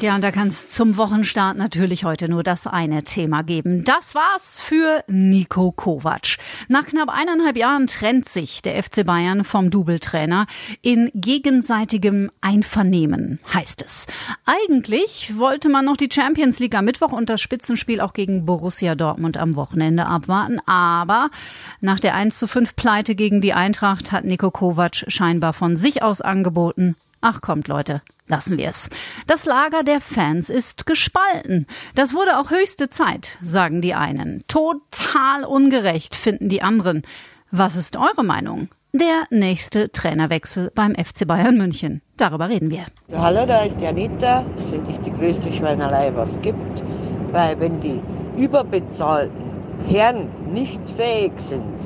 Ja, und da kann es zum Wochenstart natürlich heute nur das eine Thema geben. Das war's für Nico Kovac. Nach knapp eineinhalb Jahren trennt sich der FC Bayern vom Double-Trainer in gegenseitigem Einvernehmen, heißt es. Eigentlich wollte man noch die Champions League am Mittwoch und das Spitzenspiel auch gegen Borussia Dortmund am Wochenende abwarten. Aber nach der 1 zu 5 Pleite gegen die Eintracht hat Nico Kovac scheinbar von sich aus angeboten, Ach kommt, Leute, lassen wir es. Das Lager der Fans ist gespalten. Das wurde auch höchste Zeit, sagen die einen. Total ungerecht, finden die anderen. Was ist eure Meinung? Der nächste Trainerwechsel beim FC Bayern München. Darüber reden wir. Hallo, da ist die Anita. Das finde ich die größte Schweinerei, was es gibt. Weil wenn die überbezahlten Herren nicht fähig sind,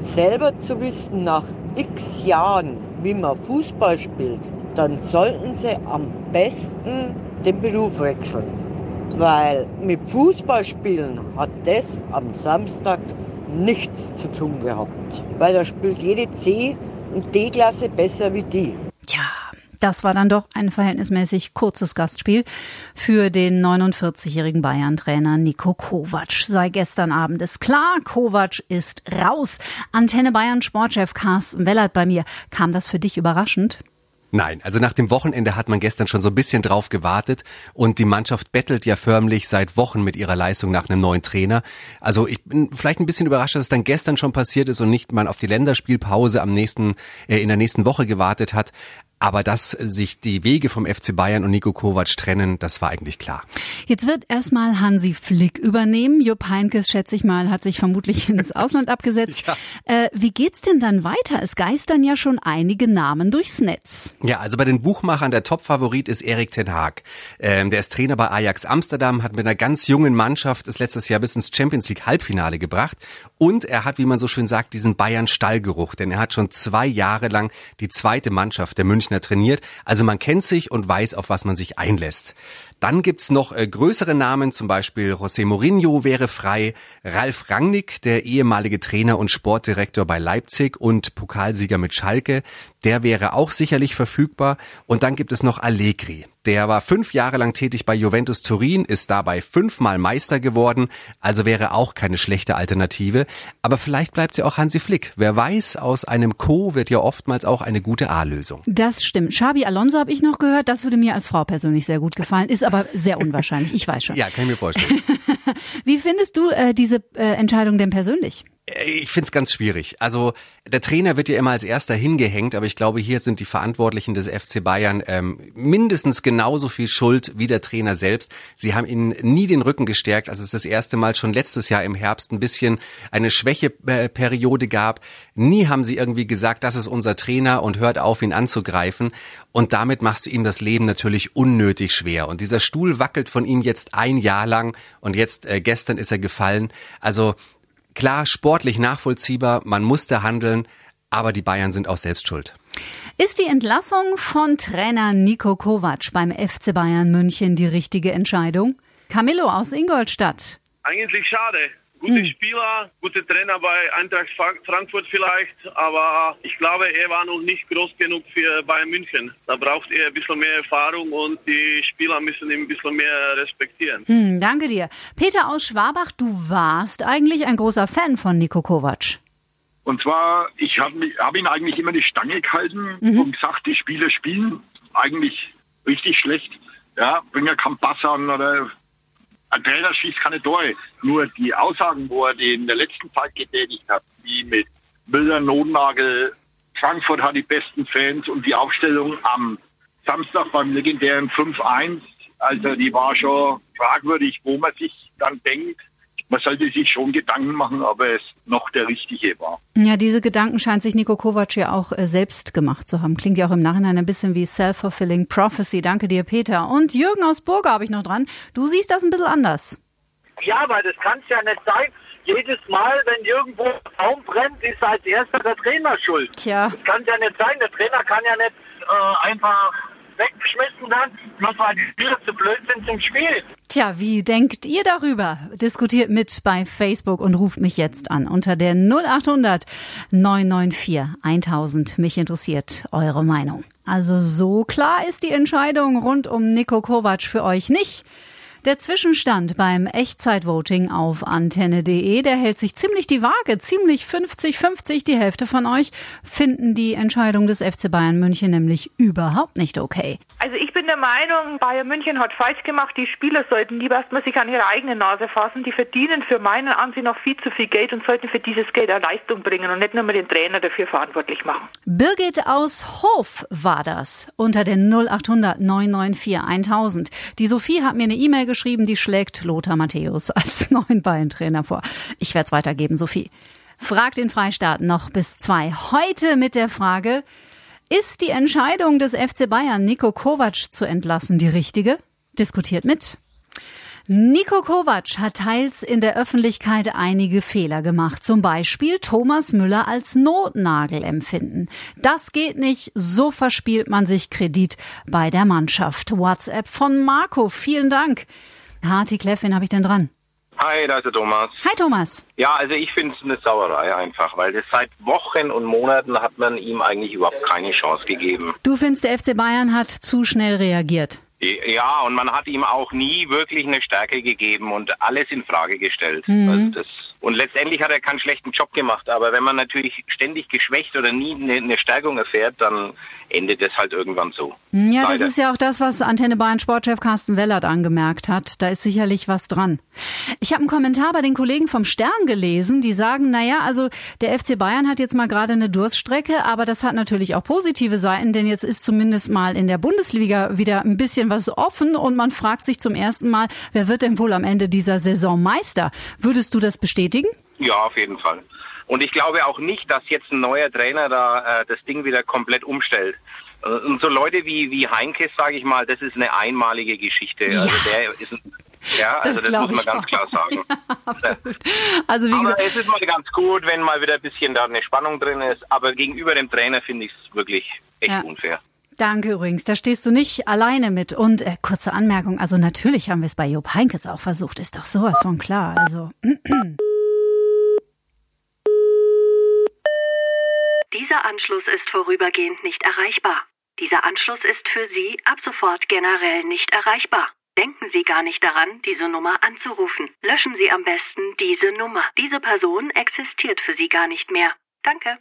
selber zu wissen nach x Jahren, wie man Fußball spielt, dann sollten sie am besten den Beruf wechseln. Weil mit Fußballspielen hat das am Samstag nichts zu tun gehabt. Weil da spielt jede C- und D-Klasse besser wie die. Tja, das war dann doch ein verhältnismäßig kurzes Gastspiel für den 49-jährigen Bayern-Trainer Nico Kovac. Sei gestern Abend ist klar, Kovac ist raus. Antenne Bayern Sportchef Carsten Wellert bei mir. Kam das für dich überraschend? Nein, also nach dem Wochenende hat man gestern schon so ein bisschen drauf gewartet und die Mannschaft bettelt ja förmlich seit Wochen mit ihrer Leistung nach einem neuen Trainer. Also ich bin vielleicht ein bisschen überrascht, dass es dann gestern schon passiert ist und nicht mal auf die Länderspielpause am nächsten äh, in der nächsten Woche gewartet hat. Aber dass sich die Wege vom FC Bayern und Nico Kovac trennen, das war eigentlich klar. Jetzt wird erstmal Hansi Flick übernehmen. Jupp Heinkes, schätze ich mal, hat sich vermutlich ins Ausland abgesetzt. Ja. Äh, wie geht's denn dann weiter? Es geistern ja schon einige Namen durchs Netz. Ja, also bei den Buchmachern der Topfavorit ist Erik Ten Haag. Ähm, der ist Trainer bei Ajax Amsterdam, hat mit einer ganz jungen Mannschaft es letztes Jahr bis ins Champions League Halbfinale gebracht. Und er hat, wie man so schön sagt, diesen Bayern Stallgeruch, denn er hat schon zwei Jahre lang die zweite Mannschaft der Münchner trainiert. Also man kennt sich und weiß, auf was man sich einlässt. Dann gibt's noch äh, größere Namen, zum Beispiel José Mourinho wäre frei, Ralf Rangnick, der ehemalige Trainer und Sportdirektor bei Leipzig und Pokalsieger mit Schalke, der wäre auch sicherlich verfügbar. Und dann gibt es noch Allegri. Der war fünf Jahre lang tätig bei Juventus Turin, ist dabei fünfmal Meister geworden, also wäre auch keine schlechte Alternative. Aber vielleicht bleibt sie auch Hansi Flick. Wer weiß, aus einem Co wird ja oftmals auch eine gute A-Lösung. Das stimmt. Xabi Alonso habe ich noch gehört. Das würde mir als Frau persönlich sehr gut gefallen. Ist aber sehr unwahrscheinlich. Ich weiß schon. Ja, kann ich mir vorstellen. Wie findest du äh, diese äh, Entscheidung denn persönlich? Ich finde es ganz schwierig. Also der Trainer wird ja immer als erster hingehängt, aber ich glaube, hier sind die Verantwortlichen des FC Bayern ähm, mindestens genauso viel schuld wie der Trainer selbst. Sie haben ihnen nie den Rücken gestärkt, als es das erste Mal schon letztes Jahr im Herbst ein bisschen eine Schwächeperiode gab. Nie haben sie irgendwie gesagt, das ist unser Trainer und hört auf, ihn anzugreifen. Und damit machst du ihm das Leben natürlich unnötig schwer. Und dieser Stuhl wackelt von ihm jetzt ein Jahr lang und jetzt äh, gestern ist er gefallen. Also Klar, sportlich nachvollziehbar, man musste handeln, aber die Bayern sind auch selbst schuld. Ist die Entlassung von Trainer Nico Kovac beim FC Bayern München die richtige Entscheidung? Camillo aus Ingolstadt. Eigentlich schade. Gute hm. Spieler, gute Trainer bei Eintracht Frankfurt vielleicht, aber ich glaube, er war noch nicht groß genug für Bayern München. Da braucht er ein bisschen mehr Erfahrung und die Spieler müssen ihn ein bisschen mehr respektieren. Hm, danke dir. Peter aus Schwabach, du warst eigentlich ein großer Fan von Nico Kovac. Und zwar, ich habe hab ihn eigentlich immer die Stange gehalten mhm. und gesagt, die Spieler spielen eigentlich richtig schlecht. Ja, bringen ja keinen Pass an oder ein Trainer schießt keine Tore. Nur die Aussagen, wo er die in der letzten Zeit getätigt hat, wie mit Müller, Notnagel, Frankfurt hat die besten Fans und die Aufstellung am Samstag beim legendären 5-1, also die war schon fragwürdig, wo man sich dann denkt, man sollte sich schon Gedanken machen, ob es noch der richtige war. Ja, diese Gedanken scheint sich Nico Kovac ja auch äh, selbst gemacht zu haben. Klingt ja auch im Nachhinein ein bisschen wie Self-Fulfilling Prophecy. Danke dir, Peter. Und Jürgen aus Burger habe ich noch dran. Du siehst das ein bisschen anders. Ja, weil das kann es ja nicht sein. Jedes Mal, wenn irgendwo ein Raum brennt, ist als erster der Trainer schuld. Tja. Das kann ja nicht sein. Der Trainer kann ja nicht äh, einfach weggeschmissen werden, bloß weil die Spieler zu blöd sind zum Spiel. Tja, wie denkt ihr darüber? Diskutiert mit bei Facebook und ruft mich jetzt an unter der 0800 994 1000. Mich interessiert eure Meinung. Also so klar ist die Entscheidung rund um Nico Kovac für euch nicht. Der Zwischenstand beim Echtzeitvoting auf antenne.de, der hält sich ziemlich die Waage, ziemlich 50-50. Die Hälfte von euch finden die Entscheidung des FC Bayern München nämlich überhaupt nicht okay. Also ich bin der Meinung, Bayern München hat falsch gemacht. Die Spieler sollten lieber erstmal sich an ihre eigene Nase fassen. Die verdienen für meinen Ansehen noch viel zu viel Geld und sollten für dieses Geld eine Leistung bringen und nicht nur mal den Trainer dafür verantwortlich machen. Birgit aus Hof war das unter den 0800 994 1000. Die Sophie hat mir eine E-Mail geschrieben, die schlägt Lothar Matthäus als neuen Bayern-Trainer vor. Ich werde es weitergeben, Sophie. Fragt den Freistaat noch bis zwei. Heute mit der Frage, ist die Entscheidung des FC Bayern, Nico Kovac zu entlassen, die richtige? Diskutiert mit. Nico Kovac hat teils in der Öffentlichkeit einige Fehler gemacht. Zum Beispiel Thomas Müller als Notnagel empfinden. Das geht nicht. So verspielt man sich Kredit bei der Mannschaft. WhatsApp von Marco. Vielen Dank. Harti Kleff, wen habe ich denn dran? Hi, da ist der Thomas. Hi Thomas. Ja, also ich finde es eine Sauerei einfach, weil das seit Wochen und Monaten hat man ihm eigentlich überhaupt keine Chance gegeben. Du findest, der FC Bayern hat zu schnell reagiert. Ja, und man hat ihm auch nie wirklich eine Stärke gegeben und alles in Frage gestellt. Mhm. Also und letztendlich hat er keinen schlechten Job gemacht, aber wenn man natürlich ständig geschwächt oder nie eine, eine Stärkung erfährt, dann endet es halt irgendwann so. Ja, das Leider. ist ja auch das, was Antenne Bayern Sportchef Carsten Wellert angemerkt hat. Da ist sicherlich was dran. Ich habe einen Kommentar bei den Kollegen vom Stern gelesen, die sagen, naja, also der FC Bayern hat jetzt mal gerade eine Durststrecke, aber das hat natürlich auch positive Seiten, denn jetzt ist zumindest mal in der Bundesliga wieder ein bisschen was offen und man fragt sich zum ersten Mal, wer wird denn wohl am Ende dieser Saison Meister? Würdest du das bestätigen? Ja, auf jeden Fall. Und ich glaube auch nicht, dass jetzt ein neuer Trainer da äh, das Ding wieder komplett umstellt. Äh, Und so Leute wie, wie Heinkes, sage ich mal, das ist eine einmalige Geschichte. Also der ist ein, ja, Das also das muss man ganz auch. klar sagen. Absolut. Also wie Aber gesagt, es ist mal ganz gut, wenn mal wieder ein bisschen da eine Spannung drin ist. Aber gegenüber dem Trainer finde ich es wirklich echt Ja. unfair. Danke übrigens, da stehst du nicht alleine mit. Und äh, kurze Anmerkung, also natürlich haben wir es bei Job Heinkes auch versucht, ist doch sowas von klar. Also Dieser Anschluss ist vorübergehend nicht erreichbar. Dieser Anschluss ist für Sie ab sofort generell nicht erreichbar. Denken Sie gar nicht daran, diese Nummer anzurufen. Löschen Sie am besten diese Nummer. Diese Person existiert für Sie gar nicht mehr. Danke.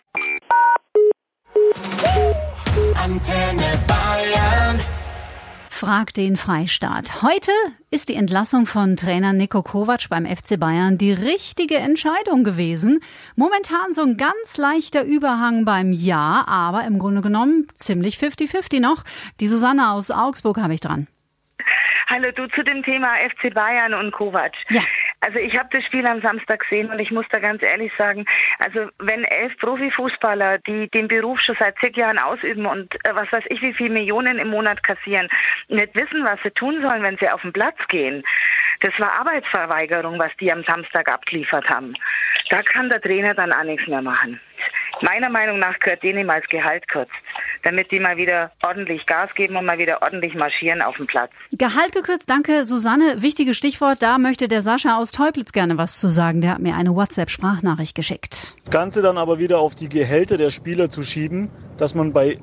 Frag den Freistaat. Heute ist die Entlassung von Trainer Nico Kovac beim FC Bayern die richtige Entscheidung gewesen. Momentan so ein ganz leichter Überhang beim Ja, aber im Grunde genommen ziemlich 50-50 noch. Die Susanne aus Augsburg habe ich dran. Hallo, du zu dem Thema FC Bayern und Kovac. Ja. Also ich habe das Spiel am Samstag gesehen und ich muss da ganz ehrlich sagen, also wenn elf Profifußballer, die den Beruf schon seit zig Jahren ausüben und äh, was weiß ich, wie viel Millionen im Monat kassieren, nicht wissen, was sie tun sollen, wenn sie auf den Platz gehen. Das war Arbeitsverweigerung, was die am Samstag abgeliefert haben. Da kann der Trainer dann auch nichts mehr machen. Meiner Meinung nach gehört denen mal das Gehalt kürzt, damit die mal wieder ordentlich Gas geben und mal wieder ordentlich marschieren auf dem Platz. Gehalt gekürzt, danke Susanne. Wichtiges Stichwort, da möchte der Sascha aus Teuplitz gerne was zu sagen. Der hat mir eine WhatsApp-Sprachnachricht geschickt. Das Ganze dann aber wieder auf die Gehälter der Spieler zu schieben, dass man bei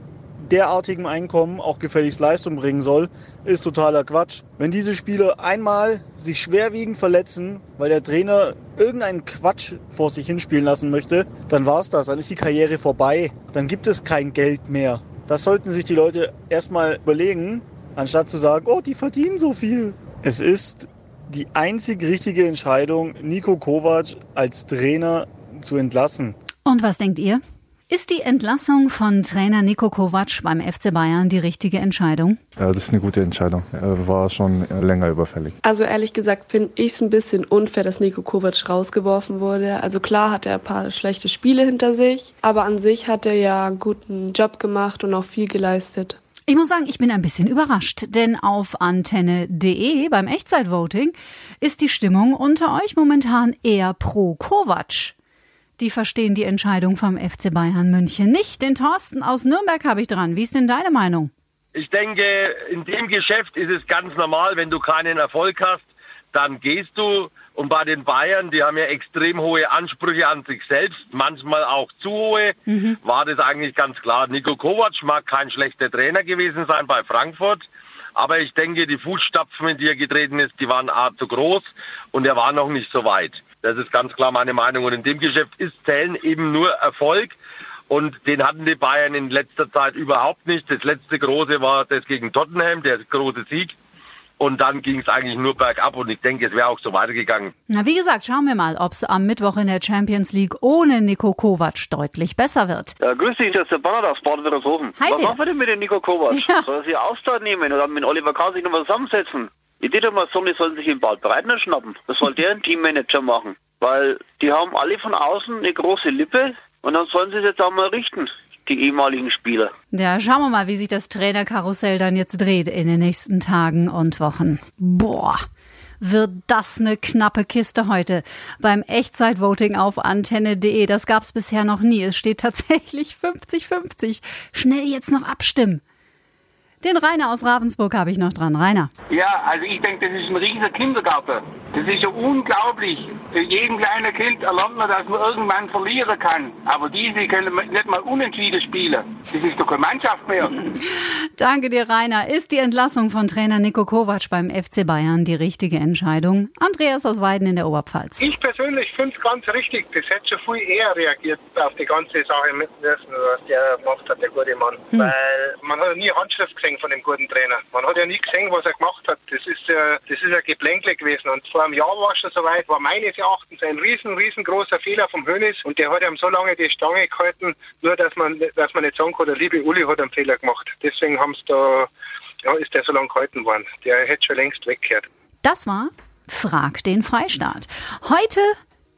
derartigem Einkommen auch gefälligst Leistung bringen soll, ist totaler Quatsch. Wenn diese Spieler einmal sich schwerwiegend verletzen, weil der Trainer irgendeinen Quatsch vor sich hinspielen lassen möchte, dann war's das. Dann ist die Karriere vorbei. Dann gibt es kein Geld mehr. Das sollten sich die Leute erstmal überlegen, anstatt zu sagen, oh, die verdienen so viel. Es ist die einzig richtige Entscheidung, Nico Kovac als Trainer zu entlassen. Und was denkt ihr? Ist die Entlassung von Trainer Nico Kovac beim FC Bayern die richtige Entscheidung? Ja, das ist eine gute Entscheidung. Er war schon länger überfällig. Also ehrlich gesagt finde ich es ein bisschen unfair, dass Nico Kovac rausgeworfen wurde. Also klar hat er ein paar schlechte Spiele hinter sich, aber an sich hat er ja einen guten Job gemacht und auch viel geleistet. Ich muss sagen, ich bin ein bisschen überrascht, denn auf antenne.de beim Echtzeitvoting ist die Stimmung unter euch momentan eher pro Kovac. Die verstehen die Entscheidung vom FC Bayern München nicht. Den Thorsten aus Nürnberg habe ich dran. Wie ist denn deine Meinung? Ich denke, in dem Geschäft ist es ganz normal, wenn du keinen Erfolg hast, dann gehst du. Und bei den Bayern, die haben ja extrem hohe Ansprüche an sich selbst, manchmal auch zu hohe, mhm. war das eigentlich ganz klar. Nico Kovac mag kein schlechter Trainer gewesen sein bei Frankfurt. Aber ich denke, die Fußstapfen, in die er getreten ist, die waren A zu groß und er war noch nicht so weit. Das ist ganz klar meine Meinung. Und in dem Geschäft ist Zählen eben nur Erfolg. Und den hatten die Bayern in letzter Zeit überhaupt nicht. Das letzte große war das gegen Tottenham, der große Sieg. Und dann ging es eigentlich nur bergab und ich denke, es wäre auch so weitergegangen. Na, wie gesagt, schauen wir mal, ob es am Mittwoch in der Champions League ohne Nico Kovac deutlich besser wird. Ja, grüß dich, das ist der Bernhard aus Baden-Württemberg. Was machen wir denn mit dem Nico Kovac? Ja. Soll er sich Auszeit nehmen oder mit Oliver Kahn sich nochmal zusammensetzen? Ich denke mal, Sonny sollen sich in Bad Breitner schnappen. Das soll der ein Teammanager machen. Weil die haben alle von außen eine große Lippe und dann sollen sie es jetzt auch mal richten die ehemaligen Spieler. Ja, schauen wir mal, wie sich das Trainerkarussell dann jetzt dreht in den nächsten Tagen und Wochen. Boah wird das eine knappe Kiste heute beim Echtzeitvoting auf antenne.de. Das gab's bisher noch nie. Es steht tatsächlich 50-50. Schnell jetzt noch abstimmen. Den Rainer aus Ravensburg habe ich noch dran. Rainer. Ja, also ich denke, das ist ein riesiger Kindergarten. Das ist ja unglaublich. Für jeden kleinen Kind erlernt man, dass man irgendwann verlieren kann. Aber diese können nicht mal unentschieden spielen. Das ist doch keine Mannschaft mehr. Danke dir, Rainer. Ist die Entlassung von Trainer Nico Kovac beim FC Bayern die richtige Entscheidung? Andreas aus Weiden in der Oberpfalz. Ich persönlich finde es ganz richtig. Das hätte schon viel eher reagiert auf die ganze Sache mit müssen, was der gemacht hat, der gute Mann. Hm. Weil man hat nie Handschrift gesehen von dem guten Trainer. Man hat ja nie gesehen, was er gemacht hat. Das ist ja, das ist ja Geblänkle gewesen. Und vor einem Jahr war es schon soweit, war meines Erachtens ein riesen, riesengroßer Fehler vom Hönes. Und der hat ihm so lange die Stange gehalten, nur dass man, dass man nicht sagen kann, der liebe Uli hat einen Fehler gemacht. Deswegen haben sie da, ja, ist der so lange gehalten worden. Der hätte schon längst weggehört. Das war Frag den Freistaat. Heute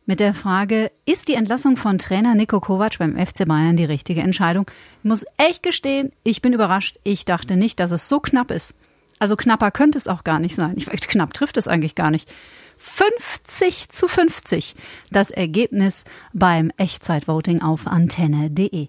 mit der Frage, ist die Entlassung von Trainer Nico Kovac beim FC Bayern die richtige Entscheidung? Ich muss echt gestehen, ich bin überrascht. Ich dachte nicht, dass es so knapp ist. Also knapper könnte es auch gar nicht sein. Ich, knapp trifft es eigentlich gar nicht. 50 zu 50 das Ergebnis beim Echtzeitvoting auf antenne.de.